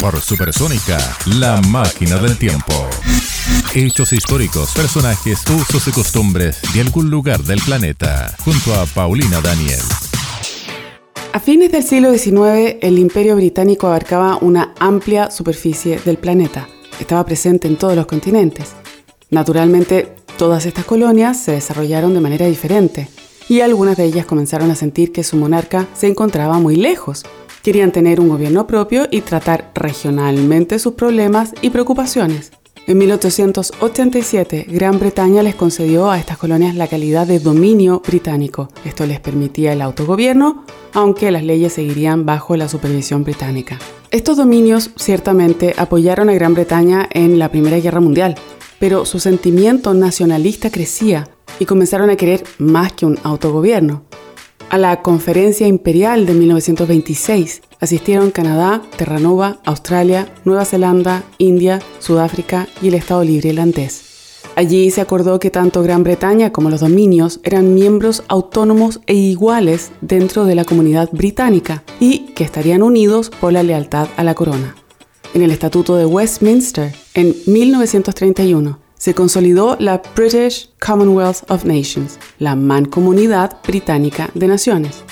Por Supersónica, la máquina del tiempo. Hechos históricos, personajes, usos y costumbres de algún lugar del planeta. Junto a Paulina Daniel. A fines del siglo XIX, el imperio británico abarcaba una amplia superficie del planeta. Estaba presente en todos los continentes. Naturalmente, todas estas colonias se desarrollaron de manera diferente y algunas de ellas comenzaron a sentir que su monarca se encontraba muy lejos. Querían tener un gobierno propio y tratar regionalmente sus problemas y preocupaciones. En 1887, Gran Bretaña les concedió a estas colonias la calidad de dominio británico. Esto les permitía el autogobierno, aunque las leyes seguirían bajo la supervisión británica. Estos dominios ciertamente apoyaron a Gran Bretaña en la Primera Guerra Mundial, pero su sentimiento nacionalista crecía y comenzaron a querer más que un autogobierno. A la Conferencia Imperial de 1926 asistieron Canadá, Terranova, Australia, Nueva Zelanda, India, Sudáfrica y el Estado Libre Irlandés. Allí se acordó que tanto Gran Bretaña como los dominios eran miembros autónomos e iguales dentro de la comunidad británica y que estarían unidos por la lealtad a la corona. En el Estatuto de Westminster en 1931 se consolidó la British Commonwealth of Nations, la Mancomunidad Británica de Naciones.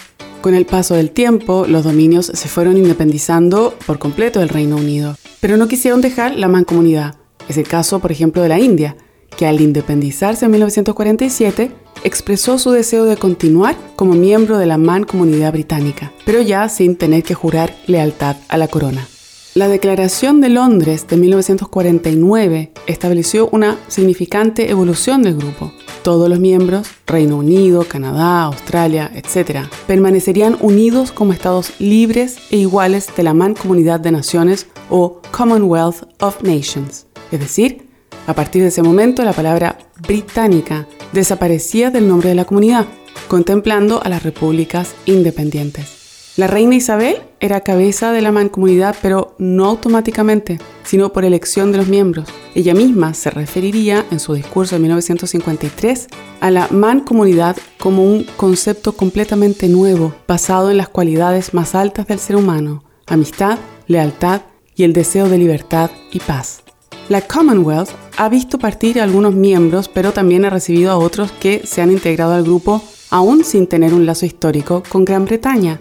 Con el paso del tiempo, los dominios se fueron independizando por completo del Reino Unido, pero no quisieron dejar la mancomunidad. Es el caso, por ejemplo, de la India, que al independizarse en 1947 expresó su deseo de continuar como miembro de la mancomunidad británica, pero ya sin tener que jurar lealtad a la corona. La Declaración de Londres de 1949 estableció una significante evolución del grupo. Todos los miembros, Reino Unido, Canadá, Australia, etc., permanecerían unidos como estados libres e iguales de la Mancomunidad de Naciones o Commonwealth of Nations. Es decir, a partir de ese momento la palabra británica desaparecía del nombre de la comunidad, contemplando a las repúblicas independientes. La reina Isabel era cabeza de la mancomunidad, pero no automáticamente, sino por elección de los miembros. Ella misma se referiría en su discurso de 1953 a la mancomunidad como un concepto completamente nuevo, basado en las cualidades más altas del ser humano, amistad, lealtad y el deseo de libertad y paz. La Commonwealth ha visto partir a algunos miembros, pero también ha recibido a otros que se han integrado al grupo aún sin tener un lazo histórico con Gran Bretaña,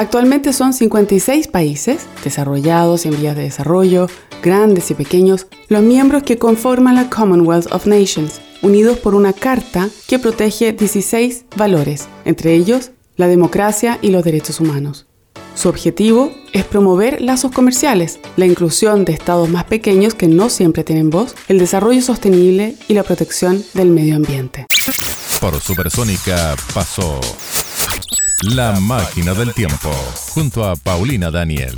Actualmente son 56 países, desarrollados y en vías de desarrollo, grandes y pequeños, los miembros que conforman la Commonwealth of Nations, unidos por una carta que protege 16 valores, entre ellos la democracia y los derechos humanos. Su objetivo es promover lazos comerciales, la inclusión de estados más pequeños que no siempre tienen voz, el desarrollo sostenible y la protección del medio ambiente. Por Supersónica pasó la máquina del tiempo, junto a Paulina Daniel.